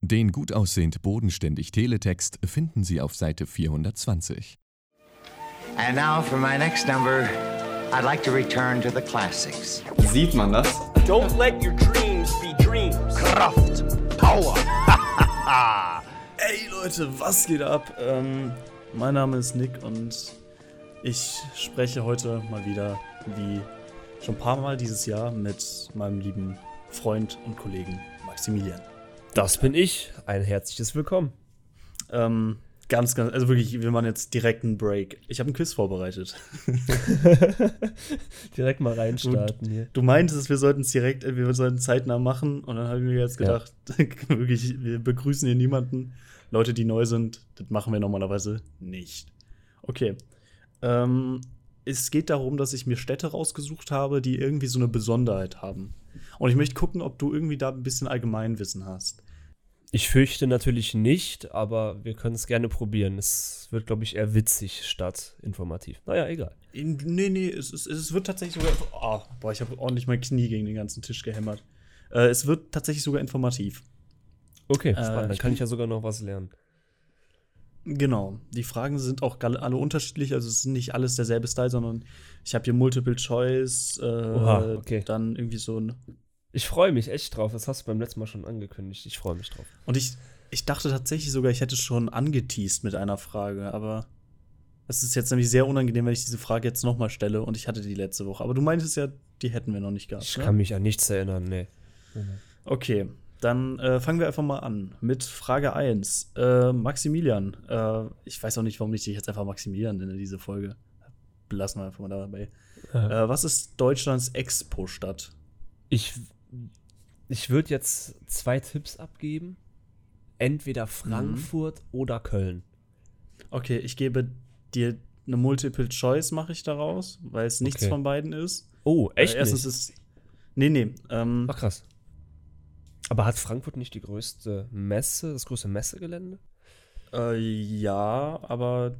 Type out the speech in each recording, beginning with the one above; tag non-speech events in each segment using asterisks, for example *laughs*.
Den gut aussehend bodenständig Teletext finden Sie auf Seite 420. And now for my next number, I'd like to return to the classics. Sieht man das? Don't let your dreams be dreams. Kraft, Power. *laughs* Ey Leute, was geht ab? Ähm, mein Name ist Nick und ich spreche heute mal wieder, wie schon ein paar Mal dieses Jahr, mit meinem lieben Freund und Kollegen Maximilian. Das bin ich. Ein herzliches Willkommen. Ähm, ganz, ganz, also wirklich, wir machen jetzt direkt einen Break. Ich habe einen Quiz vorbereitet. *laughs* Direkt mal reinstarten hier. Du meintest, wir sollten es direkt, äh, wir sollten zeitnah machen und dann habe ich mir jetzt Ja. gedacht, *laughs* wirklich, wir begrüßen hier niemanden. Leute, die neu sind, das machen wir normalerweise nicht. Okay. Ähm, es geht darum, dass ich mir Städte rausgesucht habe, die irgendwie so eine Besonderheit haben. Und ich möchte gucken, ob du irgendwie da ein bisschen Allgemeinwissen hast. Ich fürchte natürlich nicht, aber wir können es gerne probieren. Es wird, glaube ich, eher witzig statt informativ. Naja, egal. Nee, nee, es, es, es wird tatsächlich sogar. Ah, boah, ich habe ordentlich mein Knie gegen den ganzen Tisch gehämmert. Äh, es wird tatsächlich sogar informativ. Okay, Äh, spannend. Dann ich kann ich ja sogar noch was lernen. Genau. Die Fragen sind auch alle unterschiedlich, also es ist nicht alles derselbe Style, sondern ich habe hier Multiple Choice, äh, Oha, okay. dann irgendwie so ein. Ich freue mich echt drauf. Das hast du beim letzten Mal schon angekündigt. Ich freue mich drauf. Und ich, ich dachte tatsächlich sogar, ich hätte schon angeteased mit einer Frage, aber es ist jetzt nämlich sehr unangenehm, wenn ich diese Frage jetzt nochmal stelle und ich hatte die letzte Woche. Aber du meintest ja, die hätten wir noch nicht gehabt. Ich ne? kann mich an nichts erinnern, nee. Okay, dann äh, fangen wir einfach mal an mit Frage 1. Äh, Maximilian, äh, ich weiß auch nicht, warum ich dich jetzt einfach Maximilian nenne, diese Folge. Belassen wir einfach mal dabei. Äh, was ist Deutschlands Expo-Stadt? Ich, ich würde jetzt zwei Tipps abgeben. Entweder Mhm. Frankfurt oder Köln. Okay, ich gebe dir eine Multiple Choice, mache ich daraus, weil es nichts Okay. von beiden ist. Oh, echt Äh, erstens nicht? ist. Nee, nee. Ähm, Ach krass. Aber hat Frankfurt nicht die größte Messe, das größte Messegelände? äh, ja, aber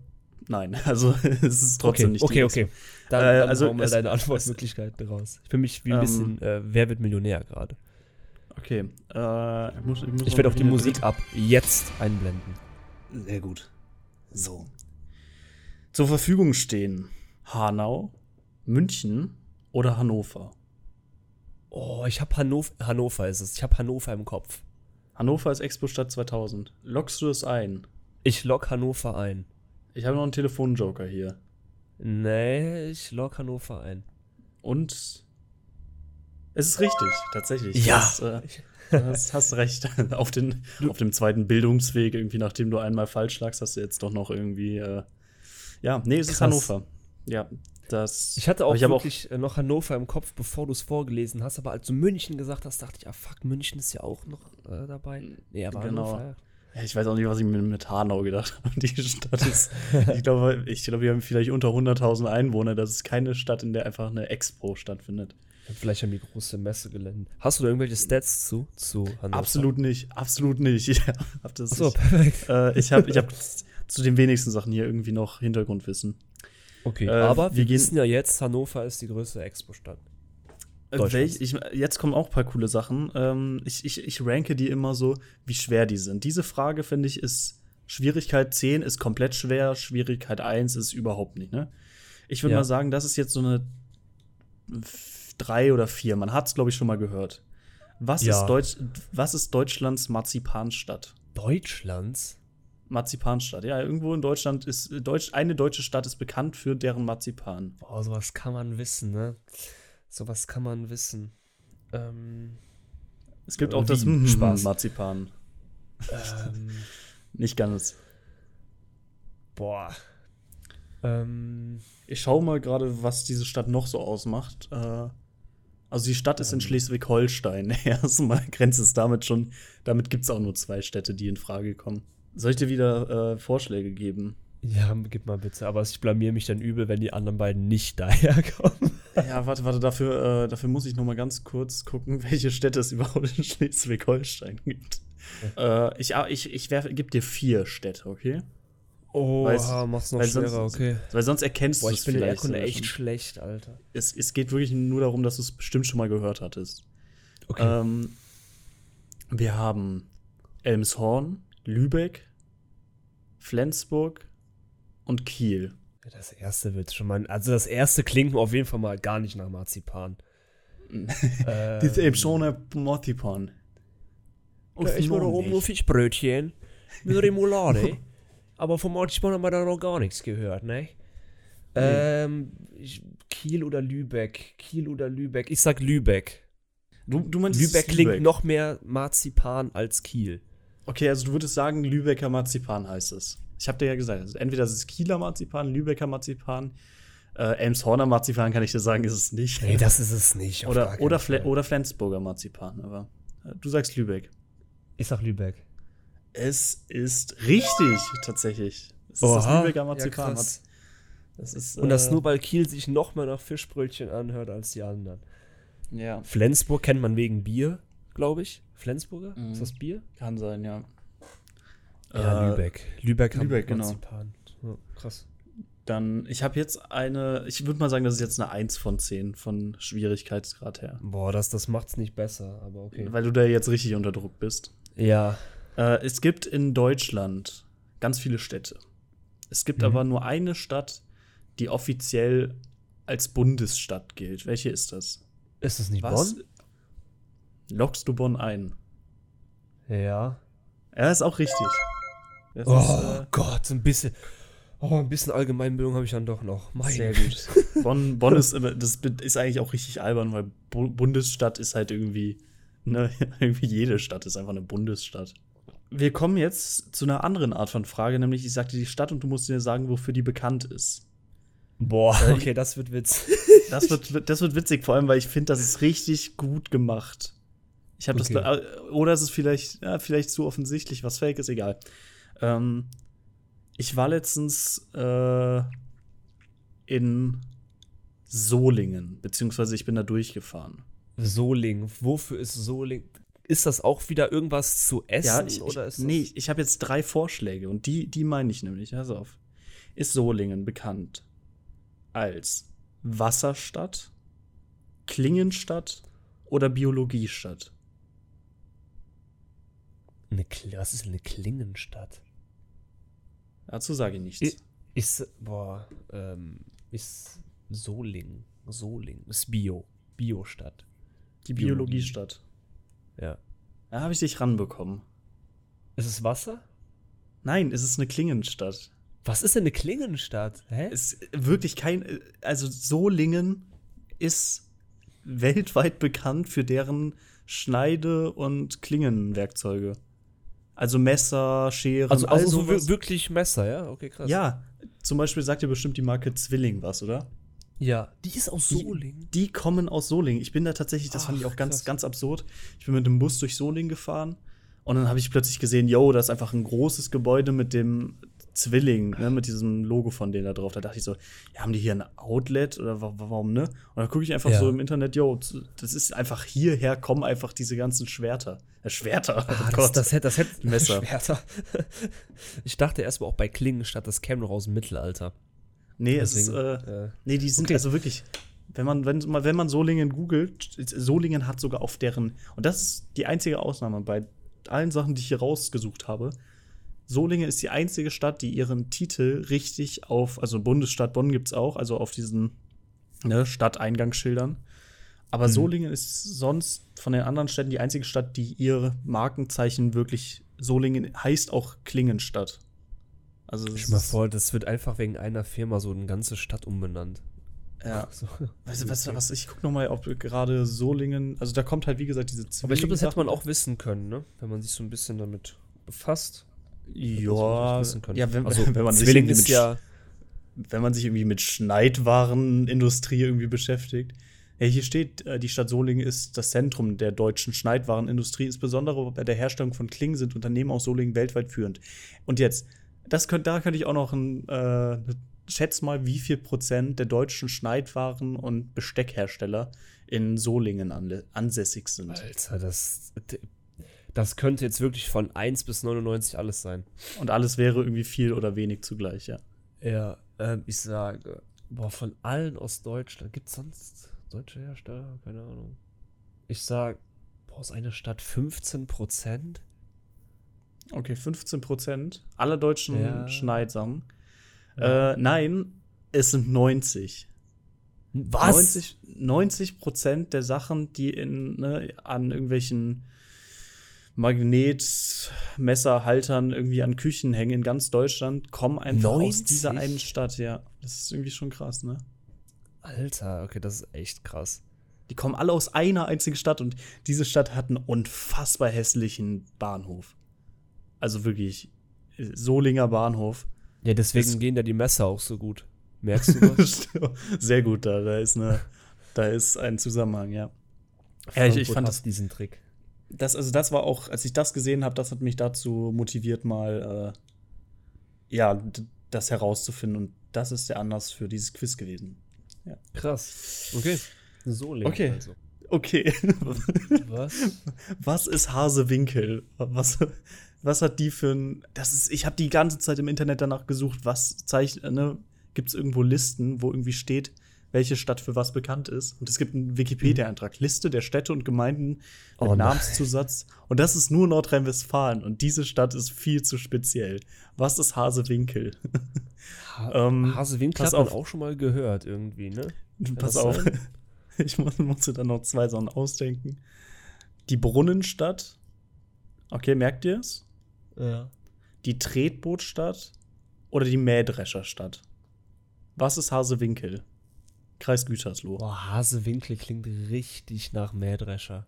nein. *laughs* Also, es ist trotzdem okay, nicht okay, okay. Dann, Äh, dann also mal deine Antwortmöglichkeiten raus. Ich fühle mich wie ein Ähm, bisschen, äh, wer wird Millionär gerade? Okay. Äh, ich muss, ich muss Ich werde auch die Musik ab jetzt einblenden. Sehr gut. So. Zur Verfügung stehen Hanau, München oder Hannover. Oh, ich habe Hannover, Hannover ist es. Ich habe Hannover im Kopf. Hannover ist Expo-Stadt 2000. Lockst du es ein? Ich log Hannover ein. Ich habe noch einen Telefonjoker hier. Nee, ich log Hannover ein. Und es ist richtig, tatsächlich. Ja. Du hast, äh, du hast, recht. *laughs* auf, den, auf dem zweiten Bildungsweg, irgendwie nachdem du einmal falsch lagst, hast du jetzt doch noch irgendwie. Äh, ja, nee, es ist Krass. Hannover. Ja, das. Ich hatte auch ich habe auch wirklich äh, noch Hannover im Kopf, bevor du es vorgelesen hast, aber als du München gesagt hast, dachte ich, ah fuck, München ist ja auch noch äh, dabei. Nee, aber Genau. Hannover. Ja, ich weiß auch nicht, was ich mir mit Hanau gedacht habe. Die Stadt ist, *laughs* ich glaube, ich glaube, wir haben vielleicht unter 100.000 Einwohner. Das ist keine Stadt, in der einfach eine Expo stattfindet. Vielleicht haben die große Messegelände. Hast du da irgendwelche Stats zu, zu Hannover? Absolut nicht, absolut nicht. *laughs* Ich habe das. Achso, ich perfekt. äh, ich habe ich hab *laughs* zu den wenigsten Sachen hier irgendwie noch Hintergrundwissen. Okay, Äh, aber wir wissen ja jetzt, Hannover ist die größte Expo-Stadt. Äh. Welch, ich, jetzt kommen auch ein paar coole Sachen. Ähm, ich, ich, ich ranke die immer so, wie schwer die sind. Diese Frage, finde ich, ist Schwierigkeit 10 ist komplett schwer, Schwierigkeit 1 ist überhaupt nicht, ne? Ich würde Ja. mal sagen, das ist jetzt so eine 3 oder 4. Man hat es, glaube ich, schon mal gehört. Was, Ja. ist Deutsch, was ist Deutschlands Marzipanstadt? Deutschlands? Marzipanstadt, ja, irgendwo in Deutschland ist Deutsch, eine deutsche Stadt ist bekannt für deren Marzipan. Boah, sowas kann man wissen, ne? Sowas kann man wissen. Ähm, Es gibt Äh, auch das. Mhm, Spaß. Marzipan. ähm, *laughs* Nicht ganz. boah. Ähm, Ich schaue mal gerade, was diese Stadt noch so ausmacht. Äh, also die Stadt ist in Schleswig-Holstein. *laughs* Erstmal grenzt es damit schon. Damit gibt es auch nur zwei Städte, die in Frage kommen. Soll ich dir wieder äh, Vorschläge geben? ja, gib mal bitte. Aber ich blamier mich dann übel, wenn die anderen beiden nicht *laughs* daherkommen. Ja, warte, warte, dafür, äh, dafür muss ich noch mal ganz kurz gucken, *laughs* welche Städte es überhaupt in Schleswig-Holstein gibt. Äh, ich ah, ich, ich gebe dir vier Städte, okay? Oh, Weiß- mach's noch weil sonst- schwerer, okay. Weil sonst erkennst du ich es bin in vielleicht Erdkunde echt schlecht, Alter. Es, es geht wirklich nur darum, dass du es bestimmt schon mal gehört hattest. Okay. Ähm, wir haben Elmshorn, Lübeck, Flensburg und Kiel. Das erste wird schon mal. Also das erste klingt auf jeden Fall mal gar nicht nach Marzipan. *laughs* Das ist Elmshorner Marzipan. Da ist mir da oben nur Fischbrötchen mit Remoulade. *laughs* Aber vom Marzipan haben wir da noch gar nichts gehört, ne? Ähm, ich, Kiel oder Lübeck? Kiel oder Lübeck? Ich sag Lübeck. Du, du meinst Lübeck klingt noch mehr Marzipan als Kiel. Okay, also du würdest sagen, Lübecker Marzipan heißt es. Ich habe dir ja gesagt, also entweder ist es Kieler Marzipan, Lübecker Marzipan, äh, Elmshorner Marzipan kann ich dir sagen, ist es nicht. Nee, das ist es nicht. oder oder. Fle oder Flensburger Marzipan, aber äh, du sagst Lübeck. Ich sag Lübeck. Es ist richtig, tatsächlich. Es ist das Oha, Lübecker ja, Marzipan. krass. das ist, Und das äh, nur, weil Kiel sich noch mehr nach Fischbrötchen anhört als die anderen. Ja, Flensburg kennt man wegen Bier, glaube ich. Flensburger? Ist das Bier? kann sein, ja. Ja, Äh, Lübeck. Lübeck, Lübeck, genau. Ja, krass. Dann, ich habe jetzt eine, ich würde mal sagen, das ist jetzt eine 1 von 10 von Schwierigkeitsgrad her. Boah, das, das macht's nicht besser, aber okay. Weil du da jetzt richtig unter Druck bist. Ja. Äh, es gibt in Deutschland ganz viele Städte. Es gibt Mhm. aber nur eine Stadt, die offiziell als Bundesstadt gilt. Welche ist das? Ist es nicht Was? Bonn? Lockst du Bonn ein? Ja. Ja, ist auch richtig. Das Oh ist, äh, Gott, ein bisschen. Oh, ein bisschen Allgemeinbildung habe ich dann doch noch. Mein Sehr gut. *laughs* Bonn, Bonn *laughs* ist, immer- das ist eigentlich auch richtig albern, weil Bu Bundesstadt ist halt irgendwie, ne, *laughs* irgendwie jede Stadt ist einfach eine Bundesstadt. Wir kommen jetzt zu einer anderen Art von Frage, nämlich ich sagte die Stadt und du musst mir sagen, wofür die bekannt ist. Boah, okay, das wird Witz. Das wird, das wird witzig, vor allem, weil ich finde, das ist richtig gut gemacht. Ich habe Okay. das, äh, oder es ist vielleicht, ja, vielleicht zu offensichtlich, was fake ist, egal. Ähm, ich war letztens äh, in Solingen, beziehungsweise ich bin da durchgefahren. Soling. Wofür ist Soling? Ist das auch wieder irgendwas zu essen? Ja, ich, oder ist nee, ich habe jetzt drei Vorschläge und die, die meine ich nämlich. Pass auf. Ist Solingen bekannt als Wasserstadt, Klingenstadt oder Biologiestadt? Eine, was ist eine Klingenstadt? Dazu sage ich nichts. Ist, boah, ähm, ist Soling. Soling. Ist Bio. Biostadt. die Biologie. Biologiestadt. Ja. Da habe ich dich ranbekommen. Ist es Wasser? Nein, es ist eine Klingenstadt. Was ist denn eine Klingenstadt? Hä? Es ist wirklich kein. Also Solingen ist weltweit bekannt für deren Schneide- und Klingenwerkzeuge. Also Messer, Scheren, also, also so sowas. wir- wirklich Messer, ja? Okay, krass. Ja, zum Beispiel sagt ihr bestimmt die Marke Zwilling was, oder? Ja. Die ist aus Die- Soling. Die kommen aus Solingen. Ich bin da tatsächlich, das fand ich Ach, auch ganz, krass. ganz absurd. Ich bin mit dem Bus durch Solingen gefahren und dann habe ich plötzlich gesehen, yo, da ist einfach ein großes Gebäude mit dem Zwilling, ne, mit diesem Logo von denen da drauf. Da dachte ich so, ja, haben die hier ein Outlet oder wa warum, ne? Und dann gucke ich einfach Ja. so im Internet, yo, das ist einfach hierher kommen einfach diese ganzen Schwerter. Äh, Schwerter, oh Ah, das, Gott. das hätte, das hätte Messer. *laughs* Schwerter. *laughs* Ich dachte erstmal auch bei Klingenstadt, das käme noch aus dem Mittelalter. nee, es ist, Deswegen, äh, äh, Nee, die sind Okay. also wirklich, wenn man, wenn, man- wenn man Solingen googelt, Solingen hat sogar auf deren, und das ist die einzige Ausnahme bei allen Sachen, die ich hier rausgesucht habe. Solingen ist die einzige Stadt, die ihren Titel richtig auf, also Bundesstadt Bonn gibt es auch, also auf diesen ne, Stadteingangsschildern. Aber Mhm. Solingen ist sonst von den anderen Städten die einzige Stadt, die ihre Markenzeichen wirklich, Solingen heißt auch Klingenstadt. Also Stell mal vor, das wird einfach wegen einer Firma so eine ganze Stadt umbenannt. Ja. So. Weißt du, *laughs* was, was, ich guck noch mal, ob gerade Solingen, also da kommt halt, wie gesagt, diese Aber ich glaube, das hätte man auch wissen können, ne? Wenn man sich so ein bisschen damit befasst. Ja, ja wenn, also, *laughs* wenn, man sich Zwilling irgendwie ist mit, ja. wenn man sich irgendwie mit Schneidwarenindustrie irgendwie beschäftigt. Ja, hier steht, äh, die Stadt Solingen ist das Zentrum der deutschen Schneidwarenindustrie. Insbesondere bei der Herstellung von Klingen sind Unternehmen aus Solingen weltweit führend. Und jetzt, das könnt, da könnte ich auch noch ein, äh, schätz mal, wie viel Prozent der deutschen Schneidwaren- und Besteckhersteller in Solingen ansässig sind. Alter, das. Das könnte jetzt wirklich von 1 bis 99 alles sein. Und alles wäre irgendwie viel oder wenig zugleich, ja. Ja, ähm, ich sage, boah, von allen aus Deutschland, gibt es sonst deutsche Hersteller? Keine Ahnung. Ich sag, boah, ist eine Stadt 15 Prozent? Okay, 15 Prozent aller Deutschen Ja. Schneidsamen. Äh, nein, es sind 90. Was? 90, 90 Prozent der Sachen, die in, ne, an irgendwelchen Magnetmesserhaltern irgendwie an Küchen hängen in ganz Deutschland, kommen einfach aus 90? dieser einen Stadt, ja. Das ist irgendwie schon krass, ne? Alter, okay, das ist echt krass. Die kommen alle aus einer einzigen Stadt und diese Stadt hat einen unfassbar hässlichen Bahnhof. Also wirklich, äh, Solinger Bahnhof. Ja, deswegen Ist- gehen da die Messer auch so gut. Merkst du *laughs* was? Sehr gut, da, da ist eine, da ist ein Zusammenhang, ja. Ja, ich, ich fand das, diesen Trick. Das, also das war auch, als ich das gesehen habe, das hat mich dazu motiviert, mal, äh, ja, das herauszufinden. Und das ist der Anlass für dieses Quiz gewesen. Krass. Okay. So link Okay. also. Okay. *laughs* Was? Was ist Hasewinkel? Was, was hat die für ein. Das ist, ich habe die ganze Zeit im Internet danach gesucht, was zeichnet, ne? Gibt es irgendwo Listen, wo irgendwie steht, welche Stadt für was bekannt ist? Und es gibt einen Wikipedia-Eintrag, Liste der Städte und Gemeinden mit Oh. Namenszusatz. Und das ist nur Nordrhein-Westfalen. Und diese Stadt ist viel zu speziell. Was ist Hasewinkel? Ha *laughs* Ähm, Hasewinkel hat man auch schon mal gehört irgendwie, ne? Pass auf. sein? *laughs* Ich muss, musste dann noch zwei Sachen ausdenken. Die Brunnenstadt. Okay, merkt ihr es? Ja. die Tretbootstadt oder die Mähdrescherstadt? Was ist Hasewinkel? Kreis Gütersloh. Boah, Hasewinkel klingt richtig nach Mähdrescher.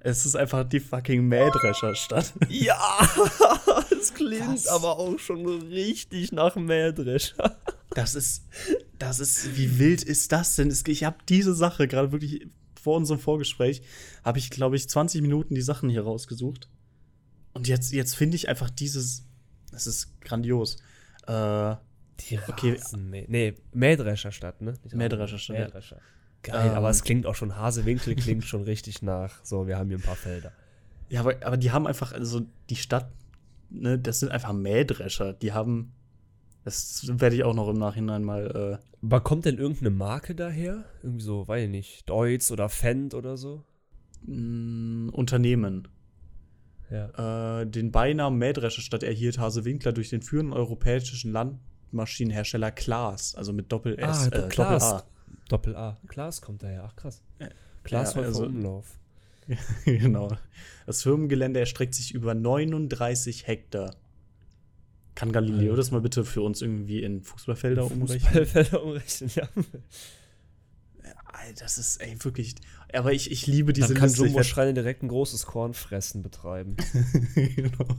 Es ist einfach die fucking Mähdrescherstadt. *laughs* Ja, *laughs* es klingt Was? aber auch schon richtig nach Mähdrescher. Das ist, das ist, wie wild ist das denn? Es- Ich habe diese Sache gerade wirklich vor unserem Vorgespräch, habe ich, glaube ich, 20 Minuten die Sachen hier rausgesucht. Und jetzt, jetzt finde ich einfach dieses, das ist grandios. Äh, Die Okay. Rasenmäh nee, Mähdrescherstadt, ne? Mähdrescherstadt. Mähdrescher. Geil, Ähm. aber es klingt auch schon, Hasewinkel klingt schon richtig nach, so, wir haben hier ein paar Felder. Ja, aber, aber die haben einfach, also die Stadt, ne, das sind einfach Mähdrescher. Die haben, das werde ich auch noch im Nachhinein mal, äh, Aber kommt denn irgendeine Marke daher? Irgendwie so, weiß ich nicht, Deutz oder Fendt oder so? mh, Unternehmen. Ja. Äh, den Beinamen Mähdrescherstadt erhielt Hasewinkler durch den führenden europäischen Landmaschinenhersteller Klaas, also mit Doppel-S. Ah, äh, Klaas. Doppel-A. Doppel-A. Klaas kommt daher, ach krass. Klaas ja, also- Umlauf. *laughs* genau. Das Firmengelände erstreckt sich über 39 Hektar. Kann Galileo Alter. das mal bitte für uns irgendwie in Fußballfelder umrechnen? Fußballfelder umrechnen, ja. Alter, das ist ey, wirklich. Aber ich, ich liebe diese Dann kann. Ich Jumbo Schreiner direkt ein großes Kornfressen betreiben. *laughs* genau.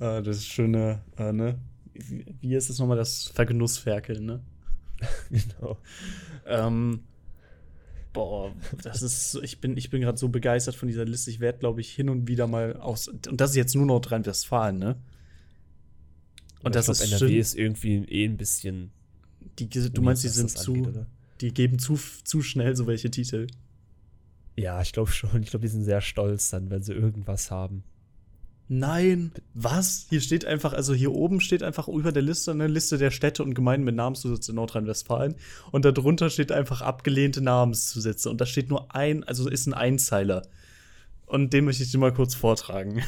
Ah, das schöne, äh, ne? Wie, wie ist es nochmal das Vergenussferkeln, ne? *laughs* genau. Ähm, boah, das ist so, ich bin, ich bin gerade so begeistert von dieser Liste. Ich werde, glaube ich, hin und wieder mal aus. Und das ist jetzt nur Nordrhein-Westfalen, ne? Und das ich glaub, ist NRW schön. ist irgendwie eh ein bisschen. Die, du meinst, die sind das zu. angeht, die geben zu, zu schnell so welche Titel. Ja, ich glaube schon. Ich glaube, die sind sehr stolz dann, wenn sie irgendwas haben. Nein, was? Hier steht einfach, also hier oben steht einfach über der Liste eine Liste der Städte und Gemeinden mit Namenszusatz in Nordrhein-Westfalen. Und darunter steht einfach abgelehnte Namenszusätze. Und da steht nur ein, also ist ein Einzeiler. Und den möchte ich dir mal kurz vortragen.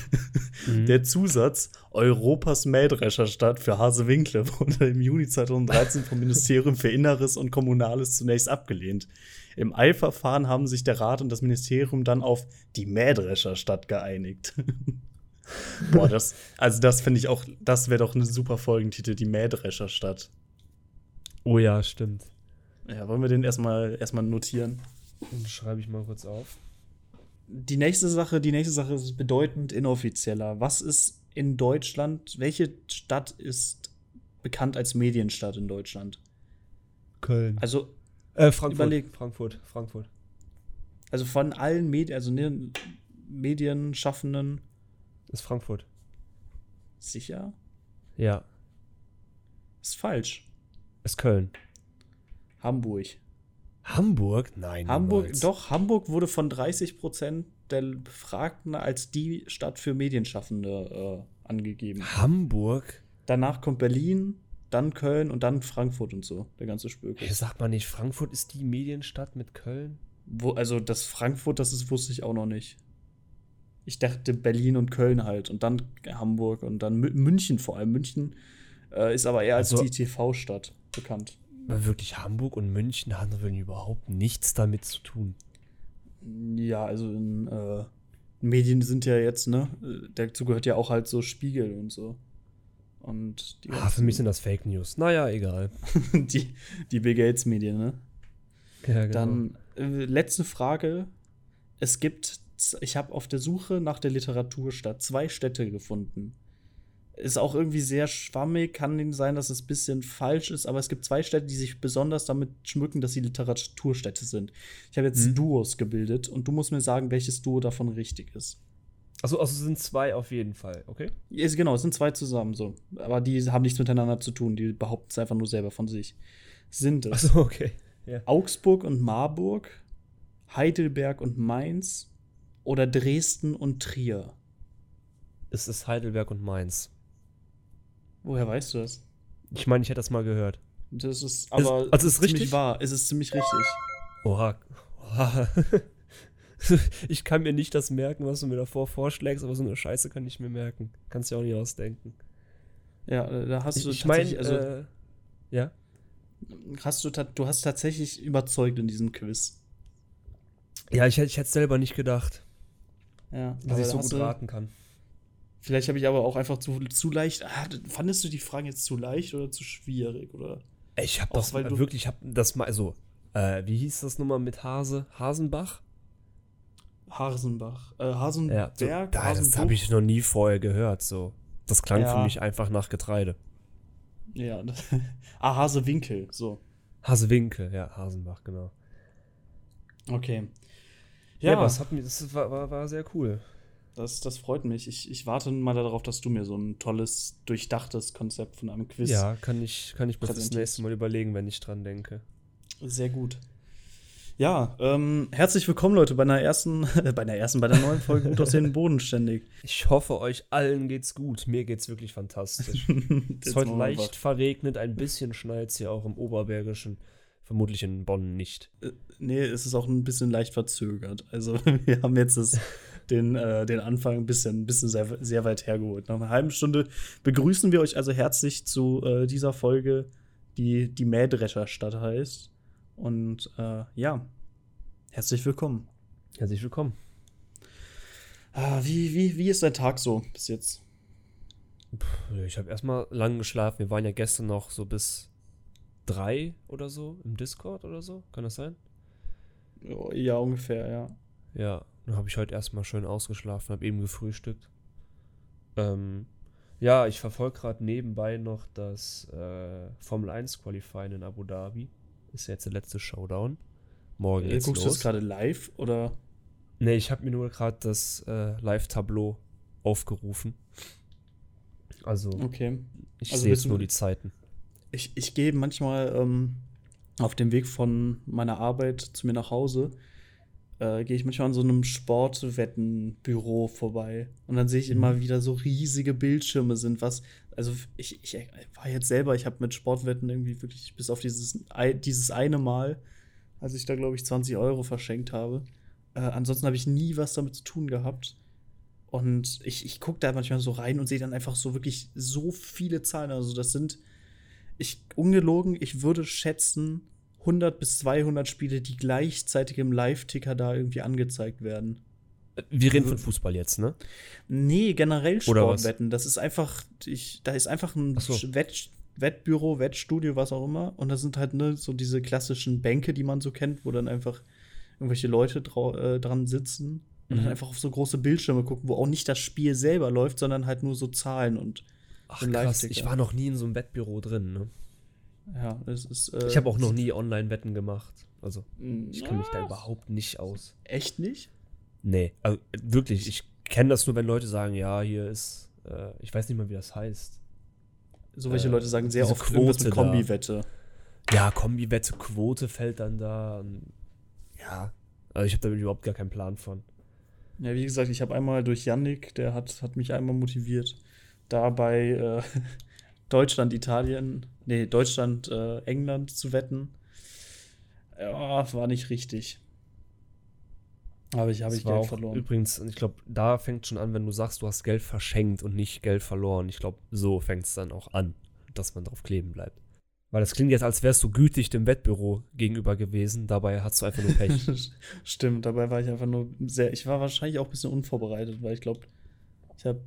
Der Zusatz Europas Mähdrescherstadt für Hasewinkle wurde im Juni 2013 vom Ministerium für Inneres und Kommunales zunächst abgelehnt. Im Eilverfahren haben sich der Rat und das Ministerium dann auf die Mähdrescherstadt geeinigt. Boah, das, also das finde ich auch, das wäre doch eine super Folgentitel, die Mähdrescherstadt. Oh ja, stimmt. Ja, wollen wir den erstmal erstmal notieren? Dann schreibe ich mal kurz auf. Die nächste Sache, die nächste Sache ist bedeutend inoffizieller. Was ist in Deutschland, welche Stadt ist bekannt als Medienstadt in Deutschland? Köln. Also, Äh, Frankfurt. überleg- Frankfurt. Frankfurt. also von allen Medien, also ne, Medienschaffenden Ist Frankfurt. sicher? Ja. Ist falsch. Ist Köln. Hamburg. Hamburg? Nein. Hamburg, niemals. doch, Hamburg wurde von 30 Prozent der Befragten als die Stadt für Medienschaffende äh, angegeben. Hamburg? Danach kommt Berlin, dann Köln und dann Frankfurt und so, der ganze Spöke. Hey, sag mal nicht, Frankfurt ist die Medienstadt mit Köln? Wo, also das Frankfurt, das ist, wusste ich auch noch nicht. Ich dachte Berlin und Köln halt und dann Hamburg und dann München vor allem. München äh, ist aber eher als also, die TV-Stadt bekannt. Wirklich Hamburg und München haben überhaupt nichts damit zu tun. Ja, also in äh, Medien sind ja jetzt, ne? Dazu gehört ja auch halt so Spiegel und so. Und ah, für mich sind das Fake News. Naja, egal. *laughs* die, die Bill Gates Medien, ne? Ja, genau. Dann äh, letzte Frage. Es gibt, ich habe auf der Suche nach der Literaturstadt zwei Städte gefunden. Ist auch irgendwie sehr schwammig, kann sein, dass es ein bisschen falsch ist, aber es gibt zwei Städte, die sich besonders damit schmücken, dass sie Literaturstädte sind. Ich habe jetzt mhm. Duos gebildet und du musst mir sagen, welches Duo davon richtig ist. Also, also sind zwei auf jeden Fall, okay? Ja, genau, es sind zwei zusammen so. Aber die haben nichts miteinander zu tun, die behaupten es einfach nur selber von sich. Sind es Achso, okay. Ja. Augsburg und Marburg, Heidelberg und Mainz oder Dresden und Trier? Es ist Heidelberg und Mainz. Woher weißt du das? Ich meine, ich hätte das mal gehört. Das ist aber ist, also ist ziemlich richtig? wahr. Es ist ziemlich richtig. Oha. Oha. *laughs* ich kann mir nicht das merken, was du mir davor vorschlägst, aber so eine Scheiße kann ich mir merken. Kannst du ja auch nicht ausdenken. Ja, äh, da hast du ich meine, also äh, ja. Hast du, du hast tatsächlich überzeugt in diesem Quiz. Ja, ich, ich hätte es selber nicht gedacht. Ja, dass ich so gut raten kann. Vielleicht habe ich aber auch einfach zu, zu leicht. Ah, fandest du die Fragen jetzt zu leicht oder zu schwierig? Oder? Ich habe das weil wirklich, ich habe das mal, also, äh, wie hieß das nochmal mit Hase? Hasenbach? Hasenbach. Äh, Hasenberg. Ja, so, da, das habe ich noch nie vorher gehört. So. Das klang ja. für mich einfach nach Getreide. Ja. *laughs* ah, Hasewinkel, so. Hasewinkel, ja, Hasenbach, genau. Okay. Ja, ja das, hat mich, das war, war, war sehr cool. Das, das freut mich. Ich, ich warte mal darauf, dass du mir so ein tolles, durchdachtes Konzept von einem Quiz. Ja, kann ich, kann ich mir das nächste Mal überlegen, wenn ich dran denke. Sehr gut. Ja, ähm, herzlich willkommen, Leute, bei einer ersten, äh, *laughs* bei einer ersten, bei der neuen Folge Gut aussehen bodenständig. Ich hoffe, euch allen geht's gut. Mir geht's wirklich fantastisch. es *laughs* ist heute leicht verregnet, ein bisschen schneit hier auch im Oberbergischen. Vermutlich in Bonn nicht. Äh, nee, es ist auch ein bisschen leicht verzögert. Also, *laughs* wir haben jetzt das, den, äh, den Anfang ein bisschen, ein bisschen sehr, sehr weit hergeholt. Nach einer halben Stunde begrüßen wir euch also herzlich zu äh, dieser Folge, die die Mähdrescherstadt heißt. Und äh, ja, herzlich willkommen. Herzlich willkommen. Ah, wie, wie, wie ist dein Tag so bis jetzt? Ich habe erstmal lang geschlafen. Wir waren ja gestern noch so bis drei oder so im Discord oder so. Kann das sein? Ja, ungefähr, ja. Ja, dann habe ich heute erstmal schön ausgeschlafen, habe eben gefrühstückt. Ähm, ja, ich verfolge gerade nebenbei noch das äh, Formel 1 Qualifying in Abu Dhabi. Ist jetzt der letzte Showdown. Morgen äh, geht's Guckst los. du das gerade live oder? Nee, ich habe mir nur gerade das äh, Live-Tableau aufgerufen. Also, okay. ich also sehe jetzt nur die Zeiten. Ich, ich gehe manchmal ähm, auf dem Weg von meiner Arbeit zu mir nach Hause, äh, gehe ich manchmal an so einem Sportwettenbüro vorbei. Und dann sehe ich immer mhm. wieder so riesige Bildschirme sind, was also ich, ich war jetzt selber, ich habe mit Sportwetten irgendwie wirklich bis auf dieses, dieses eine Mal, als ich da, glaube ich, 20 Euro verschenkt habe. Äh, ansonsten habe ich nie was damit zu tun gehabt. Und ich, ich gucke da manchmal so rein und sehe dann einfach so wirklich so viele Zahlen. Also, das sind, ich, ungelogen, ich würde schätzen, 100 bis 200 Spiele, die gleichzeitig im Live-Ticker da irgendwie angezeigt werden. Wir reden von Fußball jetzt, ne? Nee, generell Sportwetten. Das ist einfach, ich, da ist einfach ein so. Wett, Wettbüro, Wettstudio, was auch immer. Und da sind halt ne, so diese klassischen Bänke, die man so kennt, wo dann einfach irgendwelche Leute äh, dran sitzen und mhm. dann einfach auf so große Bildschirme gucken, wo auch nicht das Spiel selber läuft, sondern halt nur so Zahlen und Ach, krass, ich war noch nie in so einem Wettbüro drin, ne? Ja, es ist. Äh, ich habe auch noch nie Online-Wetten gemacht. Also, ich kenne mich da überhaupt nicht aus. Echt nicht? Nee, also wirklich, ich kenne das nur, wenn Leute sagen, ja, hier ist, äh, ich weiß nicht mal, wie das heißt. So welche äh, Leute sagen sehr oft Quote mit Kombi-Wette. Ja, Kombi-Wette, Quote fällt dann da. ja, also ich habe damit überhaupt gar keinen Plan von. Ja, wie gesagt, ich habe einmal durch Yannick, der hat, hat mich einmal motiviert, da bei äh, *laughs* Deutschland, Italien, nee, Deutschland, äh, England zu wetten. Ja, war nicht richtig. Habe ich, habe ich Geld auch verloren. Übrigens, ich glaube, da fängt schon an, wenn du sagst, du hast Geld verschenkt und nicht Geld verloren. Ich glaube, so fängt es dann auch an, dass man drauf kleben bleibt. Weil das klingt jetzt, als wärst du gütig dem Wettbüro gegenüber gewesen. Dabei hast du einfach nur Pech. *laughs* Stimmt, dabei war ich einfach nur sehr. Ich war wahrscheinlich auch ein bisschen unvorbereitet, weil ich glaube, ich habe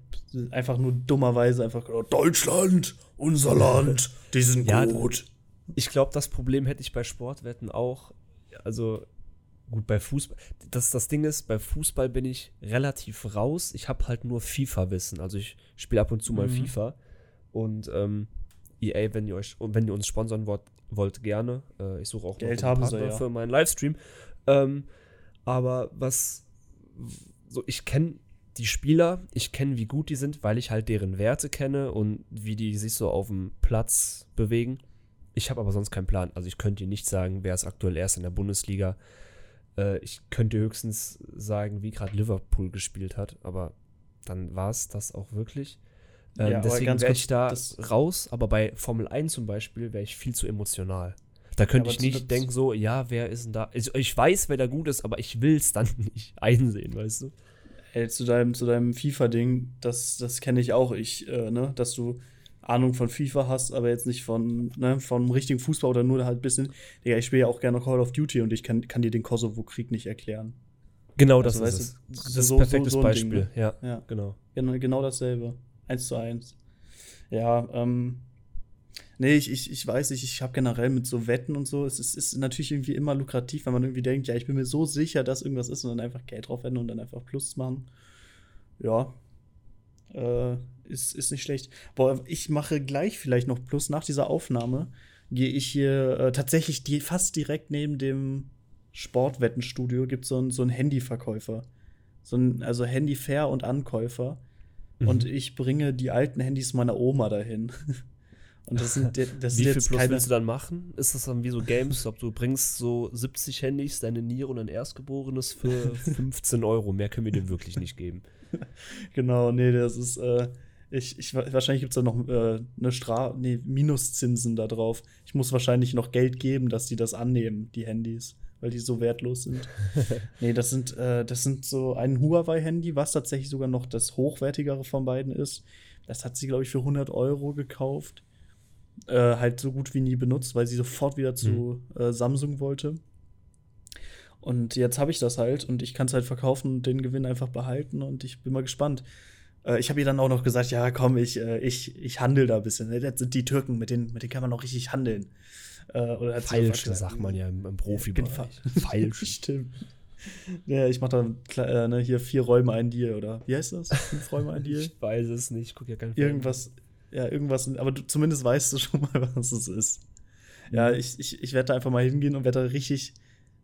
einfach nur dummerweise einfach gedacht, Deutschland, unser Land, die sind Ja, gut. ich glaube, das Problem hätte ich bei Sportwetten auch. Also, gut, bei Fußball. Das, das Ding ist, bei Fußball bin ich relativ raus. Ich habe halt nur FIFA-Wissen. Also, ich spiele ab und zu mal Mhm. FIFA. Und ähm, EA, wenn ihr euch, und wenn ihr uns sponsern wollt, wollt gerne. Äh, ich suche auch Geld haben sie, Partner ja. für meinen Livestream. Ähm, aber was so, ich kenne die Spieler, ich kenne, wie gut die sind, weil ich halt deren Werte kenne und wie die sich so auf dem Platz bewegen. Ich habe aber sonst keinen Plan. Also ich könnte dir nicht sagen, wer ist aktuell erst in der Bundesliga. Äh, ich könnte höchstens sagen, wie gerade Liverpool gespielt hat, aber dann war es das auch wirklich. Ähm, Ja, deswegen wäre ich da das- raus, aber bei Formel 1 zum Beispiel wäre ich viel zu emotional. Da könnte aber ich nicht denken, so, ja, wer ist denn da? Also ich weiß, wer da gut ist, aber ich will es dann *laughs* nicht einsehen, weißt du? Ey, zu deinem, zu deinem FIFA-Ding, das, das kenne ich auch, ich, äh, ne, dass du Ahnung von FIFA hast, aber jetzt nicht von, ne, vom richtigen Fußball oder nur halt ein bisschen. Digga, ich spiele ja auch gerne Call of Duty und ich kann, kann dir den Kosovo-Krieg nicht erklären. Genau das Also, ist weißt es. du, Das ist so- ein perfektes so- so ein Beispiel, Ding, ne? ja, Ja. genau. Genau, genau dasselbe. Eins zu eins. Ja, ähm. Nee, ich, ich, ich weiß nicht, ich habe generell mit so Wetten und so, es ist, ist natürlich irgendwie immer lukrativ, wenn man irgendwie denkt, ja, ich bin mir so sicher, dass irgendwas ist und dann einfach Geld drauf wetten und dann einfach Plus machen. Ja. Äh, ist, ist nicht schlecht. Boah, ich mache gleich vielleicht noch Plus nach dieser Aufnahme. Gehe ich hier äh, tatsächlich die, fast direkt neben dem Sportwettenstudio gibt so es so einen Handyverkäufer. So ein, also Handyfair und Ankäufer. Mhm. Und ich bringe die alten Handys meiner Oma dahin. *laughs* Und das sind, das Wie sind viel Plus keine. willst du dann machen? Ist das dann wie so Games, ob du bringst so 70 Handys, deine Niere und ein Erstgeborenes für *laughs* 15 Euro? Mehr können wir dir wirklich nicht geben. *laughs* Genau, nee, das ist. Äh, ich, ich, wahrscheinlich gibt es da noch äh, eine Stra nee, Minuszinsen da drauf. Ich muss wahrscheinlich noch Geld geben, dass die das annehmen, die Handys, weil die so wertlos sind. *laughs* nee, das sind, äh, das sind so ein Huawei-Handy, was tatsächlich sogar noch das hochwertigere von beiden ist. Das hat sie, glaube ich, für 100 Euro gekauft. Äh, halt so gut wie nie benutzt, weil sie sofort wieder zu äh, Samsung wollte. Und jetzt habe ich das halt und ich kann es halt verkaufen und den Gewinn einfach behalten und ich bin mal gespannt. Äh, ich habe ihr dann auch noch gesagt, ja komm, ich, äh, ich, ich handel da ein bisschen. ne? Das sind die Türken, mit denen, mit denen kann man auch richtig handeln. Äh, oder hat Falsch, gesagt, sagt man ja im, im Profibereich. fa- Falsch. *laughs* Stimmt. Ja, ich mache da äh, ne, hier vier Räume ein Deal, oder wie heißt das? Fünf Räume ein Deal? *laughs* Ich weiß es nicht, ich gucke ja kein Irgendwas, ja, irgendwas, aber du, zumindest weißt du schon mal, *laughs* was es ist. Ja, ich, ich, ich werde da einfach mal hingehen und werde da richtig,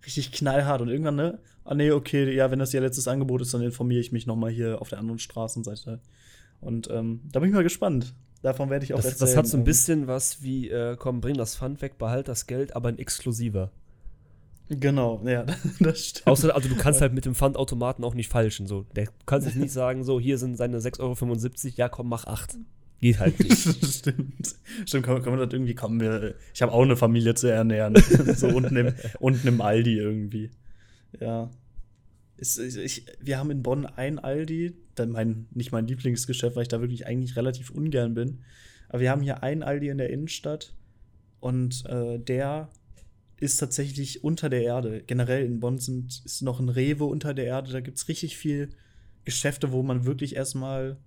richtig knallhart und irgendwann, ne? Ah, nee, okay, ja, wenn das ihr letztes Angebot ist, dann informiere ich mich noch mal hier auf der anderen Straßenseite. Und ähm, da bin ich mal gespannt. Davon werde ich auch Das, erzählen. das hat so ein Ähm, bisschen was wie, äh, komm, bring das Pfand weg, behalt das Geld, aber ein exklusiver. Genau, ja, *laughs* das stimmt. Außer, also du kannst halt mit dem Pfandautomaten auch nicht falschen. So. Der du kannst jetzt nicht sagen, so, hier sind seine 6,75 Euro, ja komm, mach 8. Geht halt *laughs* nicht. Stimmt. Stimmt, kann, kann man das irgendwie, kommen wir, ich habe auch eine Familie zu ernähren. *laughs* so unten im, unten im Aldi irgendwie. Ja. Ist, ich, wir haben in Bonn ein Aldi, mein, nicht mein Lieblingsgeschäft, weil ich da wirklich eigentlich relativ ungern bin. Aber wir haben hier einen Aldi in der Innenstadt und äh, der ist tatsächlich unter der Erde. Generell in Bonn sind, ist noch ein Rewe unter der Erde. Da gibt es richtig viel Geschäfte, wo man wirklich erstmal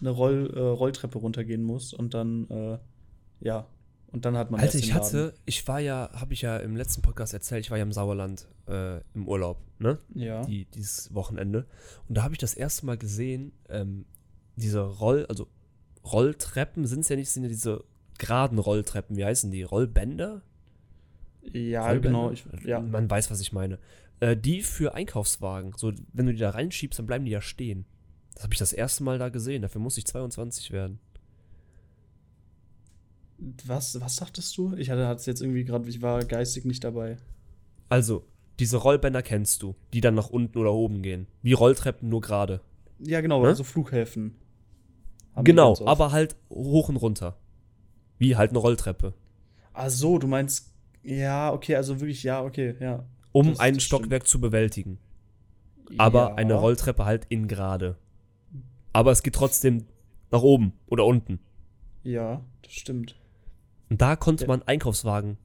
eine Roll, äh, Rolltreppe runtergehen muss und dann, äh, ja, und dann hat man Alter, erst ich den Laden. hatte, ich war ja, habe ich ja im letzten Podcast erzählt, ich war ja im Sauerland äh, im Urlaub, ne? Ja. Die, dieses Wochenende. Und da habe ich das erste Mal gesehen, ähm, diese Roll, also Rolltreppen sind es ja nicht, sind ja diese geraden Rolltreppen, wie heißen die? Rollbänder? ja, Rollbänder? genau. Ich, ja. Man weiß, was ich meine. Äh, die für Einkaufswagen. So, wenn du die da reinschiebst, dann bleiben die ja stehen. Das habe ich das erste Mal da gesehen. Dafür muss ich 22 werden. Was, was sagtest du? Ich hatte es jetzt irgendwie gerade, ich war geistig nicht dabei. Also, diese Rollbänder kennst du, die dann nach unten oder oben gehen. Wie Rolltreppen, nur gerade. Ja, genau, Ne? also Flughäfen. Genau, aber halt hoch und runter. Wie halt eine Rolltreppe. Ach so, du meinst, ja, okay, also wirklich, ja, okay, ja. Um Das- ein das Stockwerk zu bewältigen. aber Ja. eine Rolltreppe halt in gerade. Aber es geht trotzdem nach oben oder unten. Ja, das stimmt. Und da konnte Ja. man Einkaufswagen,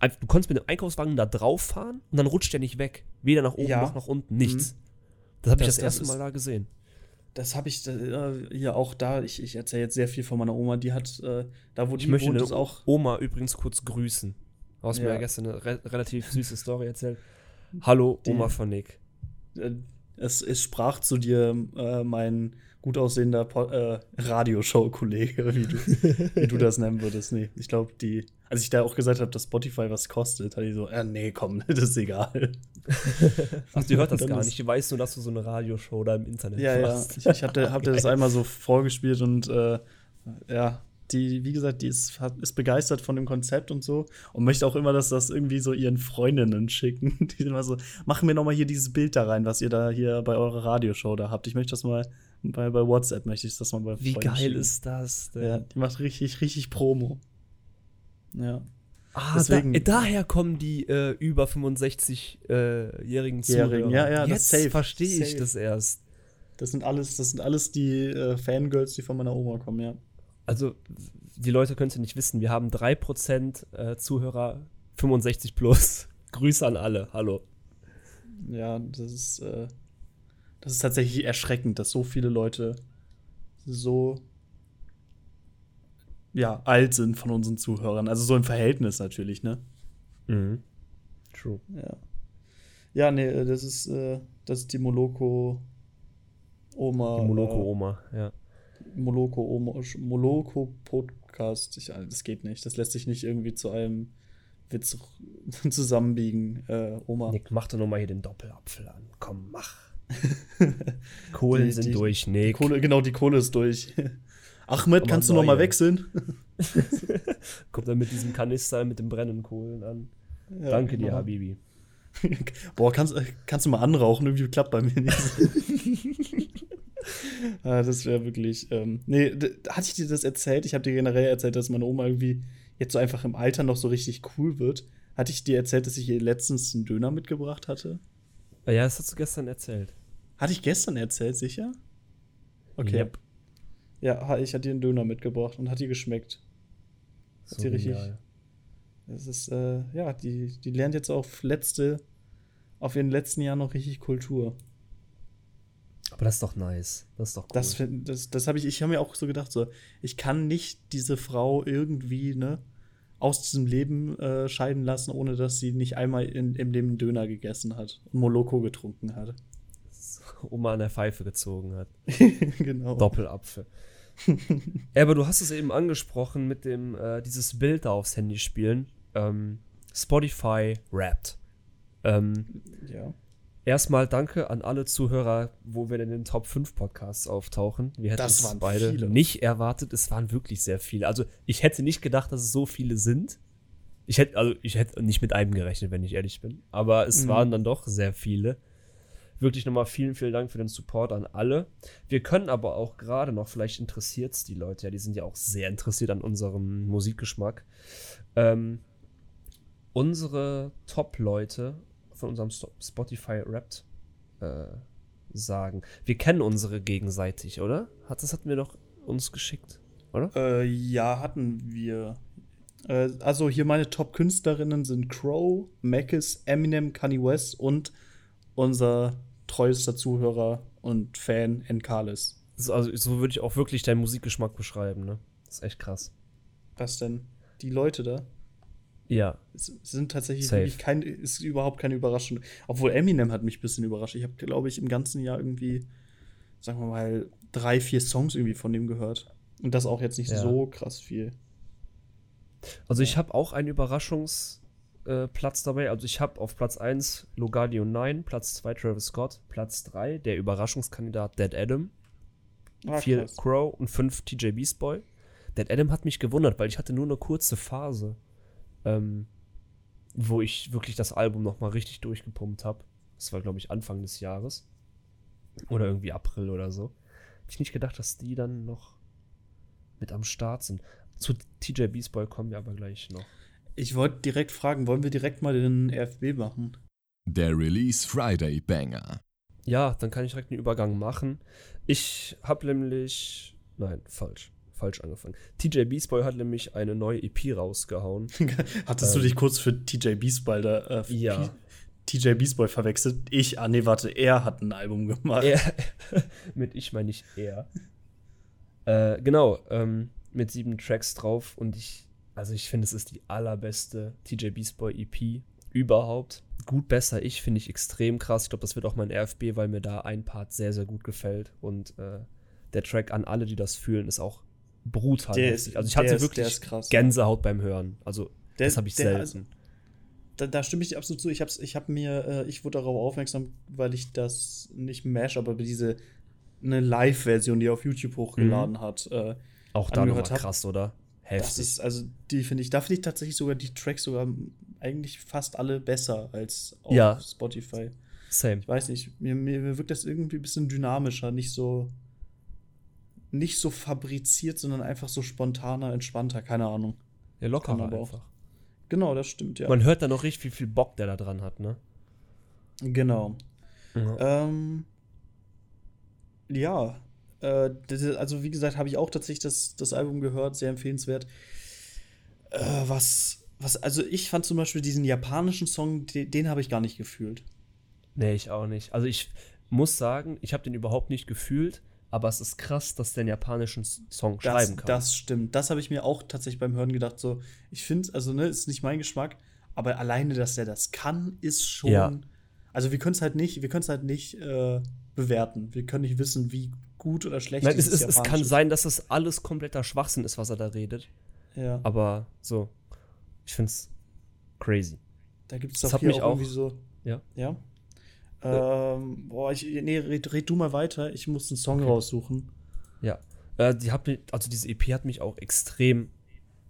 ein- du konntest mit dem Einkaufswagen da drauf fahren und dann rutscht der nicht weg. Weder nach oben Ja. noch nach unten, nichts. Das habe ich Das- das, erste Mal da gesehen. Das habe ich äh, hier auch da. Ich, ich erzähle jetzt sehr viel von meiner Oma. Die hat, äh, da wo Ich die möchte wohnt, ist auch. Oma übrigens kurz grüßen. Du hast mir Ja. ja gestern eine re relativ süße Story erzählt. Hallo, Die- Oma von Nick. Äh, es, es sprach zu dir äh, mein gut aussehender äh, Radioshow-Kollege, wie du, wie du das nennen würdest. Nee, ich glaube, die. Als ich da auch gesagt habe, dass Spotify was kostet, hat die so, äh, nee, komm, *laughs* das ist egal. *laughs* Ach, die hört das gar nicht. Die weiß nur, dass du so eine Radioshow da im Internet Ja, ja. machst. Ich, ich hab dir, hab das *laughs* einmal so vorgespielt und äh, ja, die, wie gesagt, die ist, hat, ist begeistert von dem Konzept und so und möchte auch immer, dass das irgendwie so ihren Freundinnen schicken. Die sind immer so, machen wir noch mal hier dieses Bild da rein, was ihr da hier bei eurer Radioshow da habt. Ich möchte das mal bei, bei WhatsApp möchte ich das mal bei Wie Freunden geil schicken. ist das denn? Ja, die macht richtig, richtig Promo. Ja. Ah, Deswegen- da, äh, daher kommen die äh, über 65-jährigen Jährigen, Zuhörer. ja, ja, das Jetzt verstehe ich safe. das erst. Das sind alles, das sind alles die äh, Fangirls, die von meiner Oma kommen, ja. Also, die Leute können es ja nicht wissen. Wir haben 3% äh, Zuhörer 65 plus. *laughs* Grüße an alle. Hallo. Ja, das ist, äh, das ist tatsächlich erschreckend, dass so viele Leute so ja, alt sind von unseren Zuhörern. Also so im Verhältnis natürlich, ne? Mhm. True. Ja. Ja, nee, äh, das ist, äh, das ist die Moloko Oma. Die Moloko-Oma, ja. Äh, Moloko Oma, Moloko Podcast. Ich, das geht nicht. Das lässt sich nicht irgendwie zu einem Witz *laughs* zusammenbiegen, äh, Oma. Nick, mach doch noch mal hier den Doppelapfel an. Komm, mach. *laughs* Kohlen Die- sind die- durch, Die Nick. Kohle, genau, die Kohle ist durch. *laughs* Ahmed, kannst du noch mal wechseln? *laughs* Kommt dann mit diesem Kanister mit den brennenden Kohlen an. Ja, Danke dir, genau. Habibi. Boah, kannst, kannst du mal anrauchen? Irgendwie klappt bei mir nicht. ah, das wäre wirklich. Ähm, nee, hatte ich dir das erzählt? Ich habe dir generell erzählt, dass meine Oma irgendwie jetzt so einfach im Alter noch so richtig cool wird. Hatte ich dir erzählt, dass ich ihr letztens einen Döner mitgebracht hatte? Ja, das hast du gestern erzählt. Hatte ich gestern erzählt, sicher? Okay. Yep. Ja, ich hatte ihr einen Döner mitgebracht und hat ihr geschmeckt. So Hat sie richtig- genial. Das ist, äh, ja, die, die lernt jetzt auf letzte, auf ihren letzten Jahren noch richtig Kultur. Aber das ist doch nice. Das ist doch cool. Das, das, das habe ich, ich habe mir auch so gedacht, so, ich kann nicht diese Frau irgendwie, ne, aus diesem Leben äh, scheiden lassen, ohne dass sie nicht einmal in, im Leben einen Döner gegessen hat und Moloko getrunken hat. Oma an der Pfeife gezogen hat. *laughs* genau. Doppelapfel. *laughs* ja, aber du hast es eben angesprochen mit dem, äh, dieses Bild da aufs Handy spielen. Ähm, Spotify Wrapped. Ähm, Ja. erstmal danke an alle Zuhörer, wo wir in den Top 5 Podcasts auftauchen. Wir hätten Das es waren beide viele. nicht erwartet. Es waren wirklich sehr viele. Also ich hätte nicht gedacht, dass es so viele sind. Ich hätte, also ich hätte nicht mit einem gerechnet, wenn ich ehrlich bin. Aber es Mhm. waren dann doch sehr viele. Wirklich nochmal vielen, vielen Dank für den Support an alle. Wir können aber auch gerade noch, vielleicht interessiert es die Leute, ja, die sind ja auch sehr interessiert an unserem Musikgeschmack. Ähm, unsere Top-Leute von unserem Spotify Wrapped äh, sagen. Wir kennen unsere gegenseitig, oder? Hat, das hatten wir doch uns geschickt, oder? Äh, ja, hatten wir. Äh, also hier meine Top-Künstlerinnen sind Crow, Mackes, Eminem, Kanye West und unser treuester Zuhörer und Fan Enkalis. So, also so würde ich auch wirklich deinen Musikgeschmack beschreiben, ne? Das ist echt krass. Was denn? Die Leute da? Ja. Es sind tatsächlich Safe. wirklich kein, ist überhaupt keine Überraschung. Obwohl Eminem hat mich ein bisschen überrascht. Ich habe, glaube ich, im ganzen Jahr irgendwie, sagen wir mal, drei, vier Songs irgendwie von dem gehört. Und das auch jetzt nicht Ja. so krass viel. Also ich habe auch einen Überraschungsplatz äh, Platz dabei. Also ich habe auf Platz 1 Logadio 9, Platz 2 Travis Scott, Platz 3 der Überraschungskandidat Dead Adam, Ah, 4 krass. Crow und 5 TJ Beast Boy. Dead Adam hat mich gewundert, weil ich hatte nur eine kurze Phase, ähm, wo ich wirklich das Album noch mal richtig durchgepumpt habe. Das war, glaube ich, Anfang des Jahres. Oder irgendwie April oder so. Hätte ich nicht gedacht, dass die dann noch mit am Start sind. Zu TJ Beast Boy kommen wir aber gleich noch. Ich wollte direkt fragen, wollen wir direkt mal den RFB machen? Der Release Friday Banger. Ja, dann kann ich direkt einen Übergang machen. Ich habe nämlich. Nein, falsch. Falsch angefangen. TJ Beastboy hat nämlich eine neue EP rausgehauen. *laughs* Hattest ähm, du dich kurz für TJ Beastboy da, äh, ja. TJ Beastboy verwechselt? Ich, ah nee, warte, er hat ein Album gemacht. Er, *laughs* mit ich meine ich er. Äh, genau, ähm, mit sieben Tracks drauf und ich, also ich finde, es ist die allerbeste TJ Beastboy EP überhaupt. Gut besser, ich finde ich extrem krass. Ich glaube, das wird auch mein RFB, weil mir da ein Part sehr, sehr gut gefällt. Und äh, der Track an alle, die das fühlen, ist auch brutal. Der ist, also ich hatte ist, wirklich krass, Gänsehaut beim Hören. Also der, das habe ich selten. Also, da, da, stimme ich dir absolut zu. Ich habe ich hab mir, äh, ich wurde darauf aufmerksam, weil ich das nicht Mash, aber diese eine Live-Version, die er auf YouTube hochgeladen mhm. hat. Äh, auch da nochmal krass, oder? Heftig. Das ist, also die finde ich, da finde ich tatsächlich sogar die Tracks sogar eigentlich fast alle besser als auf ja. Spotify. Same. Ich weiß nicht, mir, mir, wirkt das irgendwie ein bisschen dynamischer, nicht so nicht so fabriziert, sondern einfach so spontaner, entspannter, keine Ahnung. Ja, lockerer einfach. Auch. Genau, das stimmt, ja. Man hört da noch richtig, wie viel Bock der da dran hat, ne? Genau. Ja, ähm, ja äh, also wie gesagt, habe ich auch tatsächlich das, das Album gehört, sehr empfehlenswert. Äh, was, was, also ich fand zum Beispiel diesen japanischen Song, den, den habe ich gar nicht gefühlt. Nee, ich auch nicht. Also ich muss sagen, ich habe den überhaupt nicht gefühlt aber es ist krass, dass der einen japanischen Song das, schreiben kann. Das stimmt. Das habe ich mir auch tatsächlich beim Hören gedacht. So, ich finde, also, ne, ist nicht mein Geschmack, aber alleine, dass er das kann, ist schon. Ja. Also, wir können es halt nicht, wir können es halt nicht äh, bewerten. Wir können nicht wissen, wie gut oder schlecht Nein, es ist. Es kann sein, dass das alles kompletter Schwachsinn ist, was er da redet. Ja. Aber so, ich finde es crazy. Da gibt es doch hier auch irgendwie so. Ja. Ja. Ähm, boah, ich, nee, red, red, du mal weiter. Ich muss einen Song okay. raussuchen. Ja. Äh, die hat mich, also diese EP hat mich auch extrem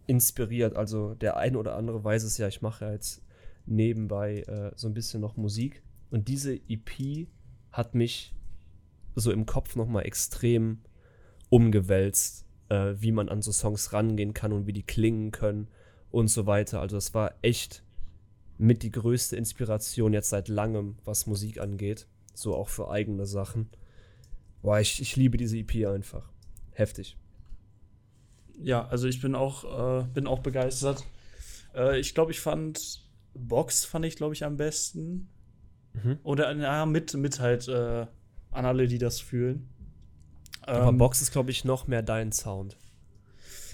inspiriert. Also der eine oder andere weiß es ja, ich mache ja jetzt nebenbei äh, so ein bisschen noch Musik. Und diese EP hat mich so im Kopf nochmal extrem umgewälzt, äh, wie man an so Songs rangehen kann und wie die klingen können und so weiter. Also das war echt mit die größte Inspiration jetzt seit langem, was Musik angeht. So auch für eigene Sachen. Boah, ich, ich liebe diese EP einfach. Heftig. Ja, also ich bin auch, äh, bin auch begeistert. Äh, ich glaube, ich fand Box fand ich, glaube ich, am besten. Mhm. Oder ja, mit, mit halt äh, an alle, die das fühlen. Aber ähm, Box ist, glaube ich, noch mehr dein Sound.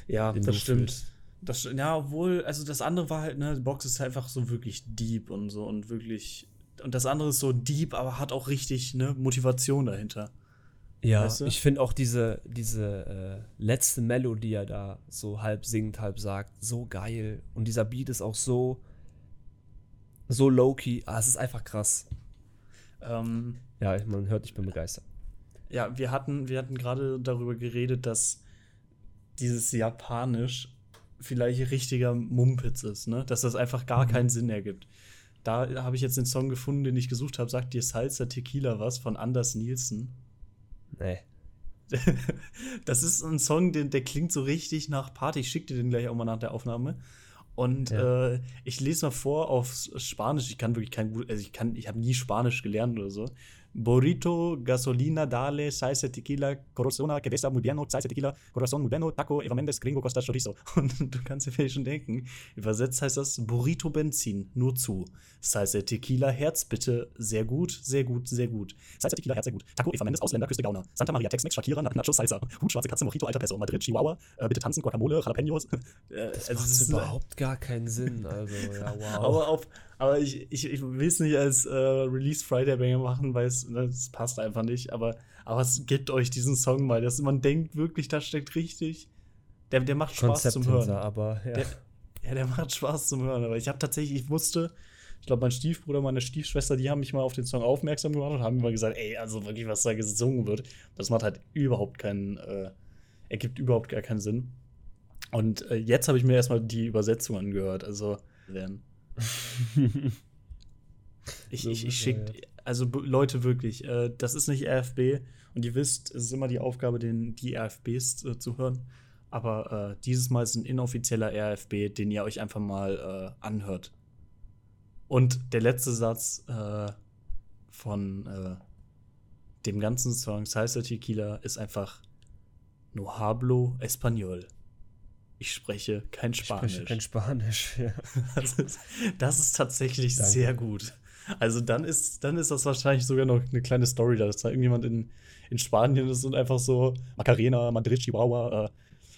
Ja, das stimmt. Fühlst. Das, ja, obwohl, also das andere war halt, ne, Box ist einfach so wirklich deep und so und wirklich. Und das andere ist so deep, aber hat auch richtig, ne, Motivation dahinter. Ja, weißt du? ich finde auch diese, diese äh, letzte Melodie, die er da so halb singt, halb sagt, so geil. Und dieser Beat ist auch so, so low-key. Ah, es ist einfach krass. Ähm, ja, man hört, ich bin begeistert. Ja, wir hatten, wir hatten gerade darüber geredet, dass dieses Japanisch vielleicht richtiger Mumpitz ist, ne? Dass das einfach gar mhm. keinen Sinn ergibt. Da habe ich jetzt den Song gefunden, den ich gesucht habe. Sagt dir Salsa Tequila was von Anders Nielsen? Nee. *laughs* das ist ein Song, der, der klingt so richtig nach Party. Ich schicke dir den gleich auch mal nach der Aufnahme. Und ja. äh, ich lese mal vor auf Spanisch. Ich kann wirklich kein gut, also ich kann, ich habe nie Spanisch gelernt oder so. Burrito, gasolina, dale, salsa, tequila, corazona, que besa muy bien, salsa, tequila, corazón muy bueno, taco, Eva Mendes, gringo, costa chorizo. *laughs* Und du kannst dir vielleicht schon denken, übersetzt heißt das Burrito Benzin, nur zu. Salsa, tequila, Herz bitte, sehr gut, sehr gut, sehr gut. Salsa, tequila, Herz sehr gut. Taco, Eva Mendes, Ausländer, Küste Gauner. Santa Maria, Tex-Mex, Shakira, Nacho, Salsa. Hut, schwarze Katze, Mojito, alter Peso. Madrid, Chihuahua, äh, bitte tanzen, Guacamole, Jalapenos. *laughs* Äh, das also, macht überhaupt gar keinen Sinn, also, ja, *laughs* wow. Aber auf, aber ich, ich, ich will es nicht als äh, Release Friday Banger machen, weil es ne, passt einfach nicht. Aber, aber es gibt euch diesen Song mal. Dass man denkt wirklich, da steckt richtig. Der, der macht Spaß Konzept zum Hören. aber ja. Der, ja, der macht Spaß zum Hören. Aber ich habe tatsächlich, ich wusste, ich glaube, mein Stiefbruder, meine Stiefschwester, die haben mich mal auf den Song aufmerksam gemacht und haben mir gesagt, ey, also wirklich, was da gesungen wird, das macht halt überhaupt keinen, äh, ergibt überhaupt gar keinen Sinn. Und äh, jetzt habe ich mir erstmal die Übersetzung angehört. Also, werden. *laughs* ich ich, ich schicke, also Leute wirklich, äh, das ist nicht RFB und ihr wisst, es ist immer die Aufgabe, den, die RFBs äh, zu hören. Aber äh, dieses Mal ist ein inoffizieller RFB, den ihr euch einfach mal äh, anhört. Und der letzte Satz äh, von, äh, dem ganzen Song Salsa Tequila ist einfach No hablo español. Ich spreche kein Spanisch. Ich spreche kein Spanisch, ja. *laughs* Das ist, das ist tatsächlich Danke. sehr gut. Also dann ist, dann ist das wahrscheinlich sogar noch eine kleine Story, dass da irgendjemand in, in Spanien ist und einfach so Macarena, Madrid, Chihuahua, äh,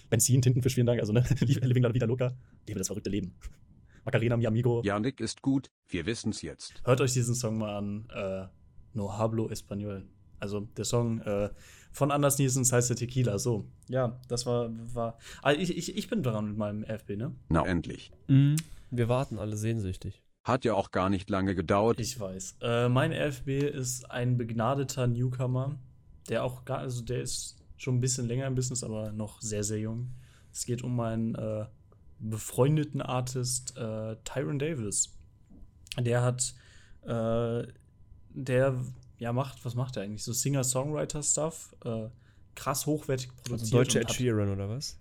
Benzin, Tintenfisch, vielen Dank, also ne, *laughs* Living la Vida Loca, lebe das verrückte Leben. Macarena, mi amigo. Janik ist gut, wir wissen's jetzt. Hört euch diesen Song mal an, äh, No Hablo Español. Also der Song äh, von Anders Nielsen heißt der Tequila. So, ja, das war. war ah, ich, ich, ich bin dran mit meinem FB, ne? Na, endlich. Mhm. Wir warten alle sehnsüchtig. Hat ja auch gar nicht lange gedauert. Ich weiß. Äh, mein FB ist ein begnadeter Newcomer, der auch gar, also der ist schon ein bisschen länger im Business, aber noch sehr, sehr jung. Es geht um einen äh, befreundeten Artist, äh, Tyron Davis. Der hat, äh, der ja macht, was macht er eigentlich? So Singer-Songwriter-Stuff, äh, krass hochwertig also produziert. Also deutsche Ed Sheeran oder was?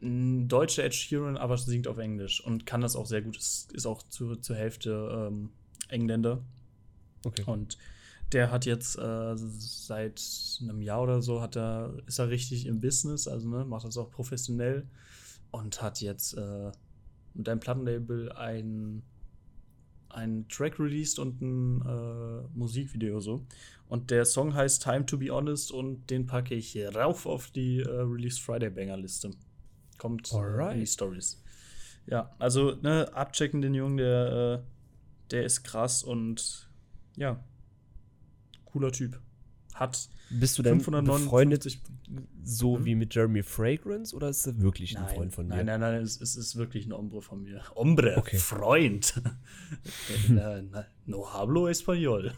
Deutsche Ed Sheeran, aber singt auf Englisch und kann das auch sehr gut. Ist, ist auch zu, zur Hälfte ähm, Engländer. Okay. Und der hat jetzt äh, seit einem Jahr oder so hat er, ist er richtig im Business, also ne, macht das auch professionell und hat jetzt äh, mit einem Plattenlabel ein ein Track released und ein äh, Musikvideo so. Und der Song heißt Time to Be Honest und den packe ich rauf auf die äh, Release Friday Banger Liste. Kommt Alright. in die Stories. Ja, also ne, abchecken den Jungen, der, äh, der ist krass und ja, cooler Typ. Hat Bist du denn befreundet so hm? wie mit Jeremy Fragrance oder ist er wirklich nein, ein Freund von dir? Nein, nein, nein, es, es, ist wirklich ein Ombre von mir. Ombre, okay. Freund. *laughs* no hablo español.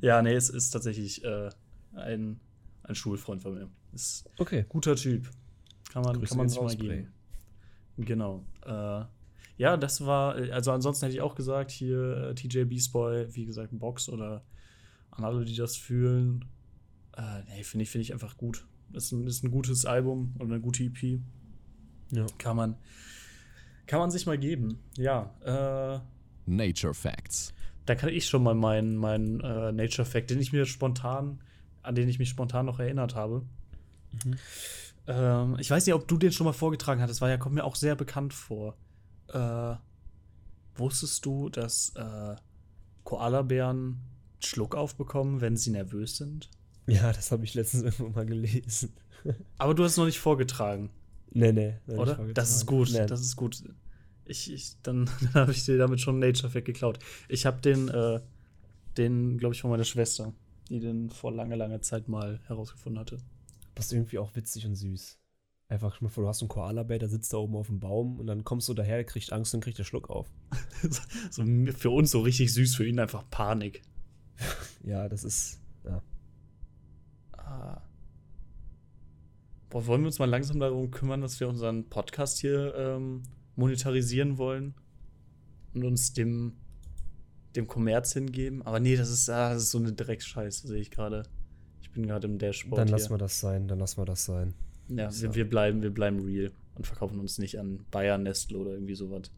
ja, nee, es ist tatsächlich äh, ein, ein Schulfreund von mir. Ist okay. guter Typ. Kann man, kann man sich mal geben. Genau. Äh, ja, das war, also ansonsten hätte ich auch gesagt, hier äh, TJ Beast Boy, wie gesagt, ein Box oder an alle, die das fühlen. Äh, nee, finde ich, find ich einfach gut. Das ist ein, ist ein gutes Album und eine gute EP. Ja. Kann man, kann man sich mal geben. Ja. Äh, Nature Facts. Da kann ich schon mal meinen mein, äh, Nature Fact, den ich mir spontan, an den ich mich spontan noch erinnert habe. Mhm. Ähm, ich weiß nicht, ob du den schon mal vorgetragen hattest, weil er kommt mir auch sehr bekannt vor. Äh, wusstest du, dass äh, Koalabären Schluck aufbekommen, wenn sie nervös sind? Ja, das habe ich letztens *laughs* irgendwo mal gelesen. Aber du hast es noch nicht vorgetragen. Nee, nee. Oder? Das ist gut, nee. das ist gut. Ich, ich, dann, *laughs* dann habe ich dir damit schon Nature Fact geklaut. Ich habe den, äh, den, glaube ich, von meiner Schwester, die den vor langer, langer Zeit mal herausgefunden hatte. Das ist irgendwie auch witzig und süß. Einfach mal vor, du hast einen Koala-Bär, der sitzt da oben auf dem Baum und dann kommst du daher, der kriegt Angst und kriegt der Schluck auf. *laughs* so, für uns so richtig süß, für ihn einfach Panik. *laughs* ja, das ist, ja. Ah. Boah, wollen wir uns mal langsam darum kümmern, dass wir unseren Podcast hier ähm, monetarisieren wollen und uns dem, dem Kommerz hingeben? Aber nee, das ist, ah, das ist so eine Dreckscheiße, sehe ich gerade. Ich bin gerade im Dashboard. Dann lassen wir das sein, dann lassen wir das sein. Ja, so. wir, wir, bleiben, wir bleiben real und verkaufen uns nicht an Bayern, Nestle oder irgendwie sowas.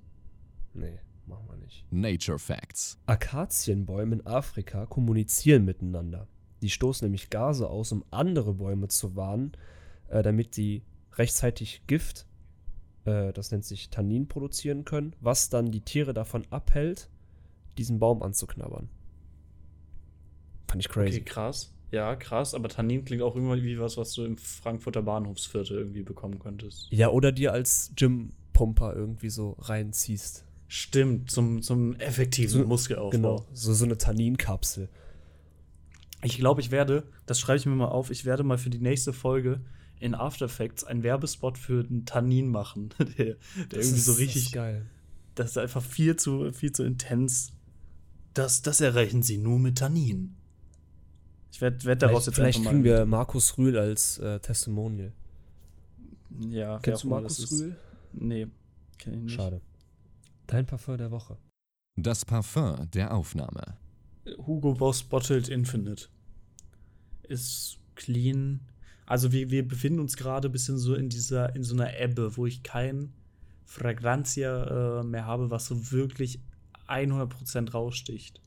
Nee, machen wir nicht. Nature Facts. Akazienbäume in Afrika kommunizieren miteinander. Die stoßen nämlich Gase aus, um andere Bäume zu warnen, äh, damit die rechtzeitig Gift, äh, das nennt sich Tannin, produzieren können, was dann die Tiere davon abhält, diesen Baum anzuknabbern. Fand ich crazy. Okay, krass. Ja, krass, aber Tannin klingt auch immer wie was, was du im Frankfurter Bahnhofsviertel irgendwie bekommen könntest. Ja, oder dir als Gym-Pumper irgendwie so reinziehst. Stimmt, zum, zum effektiven so, Muskelaufbau. Genau, so, so eine Tanninkapsel. Ich glaube, ich werde, das schreibe ich mir mal auf, ich werde mal für die nächste Folge in After Effects einen Werbespot für einen Tannin machen. *laughs* der, der irgendwie ist, so richtig. Das ist geil. Das ist einfach viel zu, viel zu intens. Das, das erreichen sie nur mit Tannin. Ich werde werd daraus jetzt Vielleicht kriegen wir Markus Rühl als äh, Testimonial. Ja, Kennst du Markus Rühl? Nee, kenn ich nicht. Schade. Dein Parfum der Woche. Das Parfum der Aufnahme. Hugo Boss Bottled Infinite ist clean. Also wir, wir befinden uns gerade ein bisschen so in dieser, in so einer Ebbe, wo ich kein Fragrantia äh, mehr habe, was so wirklich 100% raussticht.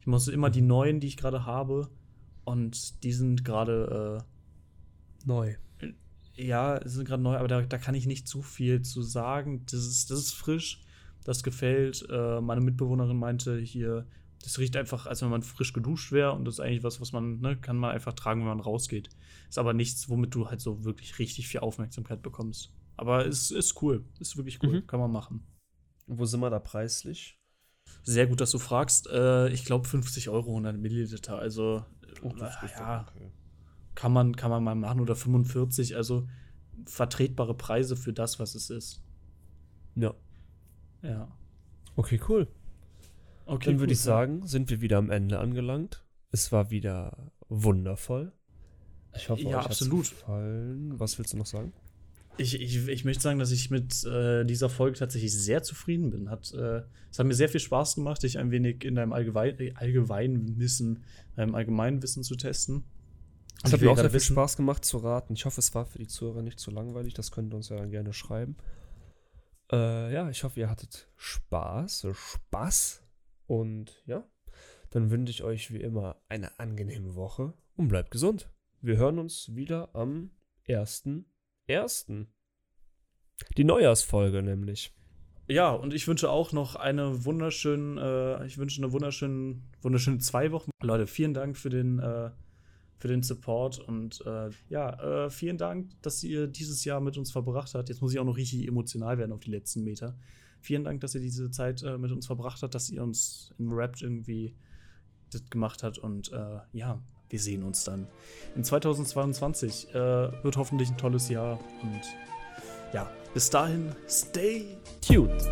Ich muss immer die neuen, die ich gerade habe, Und die sind gerade äh, neu. Ja, sind gerade neu, aber da, da kann ich nicht zu viel zu sagen. Das ist, das ist frisch, das gefällt. Äh, meine Mitbewohnerin meinte hier, das riecht einfach, als wenn man frisch geduscht wäre und das ist eigentlich was, was man, ne, kann man einfach tragen, wenn man rausgeht. Ist aber nichts, womit du halt so wirklich richtig viel Aufmerksamkeit bekommst. Aber es ist cool, ist wirklich cool, mhm. kann man machen. Wo sind wir da preislich? Sehr gut, dass du fragst. Äh, ich glaube 50 Euro 100 Milliliter. Also oh, ja, okay. kann man kann man mal machen oder 45. Also vertretbare Preise für das, was es ist. Ja. Ja. Okay, cool. Okay, Dann würde ich sagen, sind wir wieder am Ende angelangt. Es war wieder wundervoll. Ich hoffe, ja, euch absolut. gefallen. Was willst du noch sagen? Ich, ich, ich möchte sagen, dass ich mit äh, dieser Folge tatsächlich sehr zufrieden bin. Hat, äh, es hat mir sehr viel Spaß gemacht, dich ein wenig in deinem Allgemein, Allgemeinwissen, deinem Allgemeinwissen zu testen. Es hat mir auch sehr viel Spaß gemacht zu raten. Ich hoffe, es war für die Zuhörer nicht zu langweilig. Das könnt ihr uns ja dann gerne schreiben. Äh, ja, ich hoffe, ihr hattet Spaß. Spaß. Und ja, dann wünsche ich euch wie immer eine angenehme Woche und bleibt gesund. Wir hören uns wieder am 1.1. Die Neujahrsfolge nämlich. Ja, und ich wünsche auch noch eine wunderschöne, äh, ich wünsche eine wunderschöne, wunderschöne zwei Wochen. Leute, vielen Dank für den, äh, für den Support und äh, ja, äh, vielen Dank, dass ihr dieses Jahr mit uns verbracht habt. Jetzt muss ich auch noch richtig emotional werden auf die letzten Meter. Vielen Dank, dass ihr diese Zeit äh, mit uns verbracht habt, dass ihr uns im Rap irgendwie das gemacht habt. Und äh, ja, wir sehen uns dann. In 2022 äh, wird hoffentlich ein tolles Jahr. Und ja, bis dahin, stay tuned.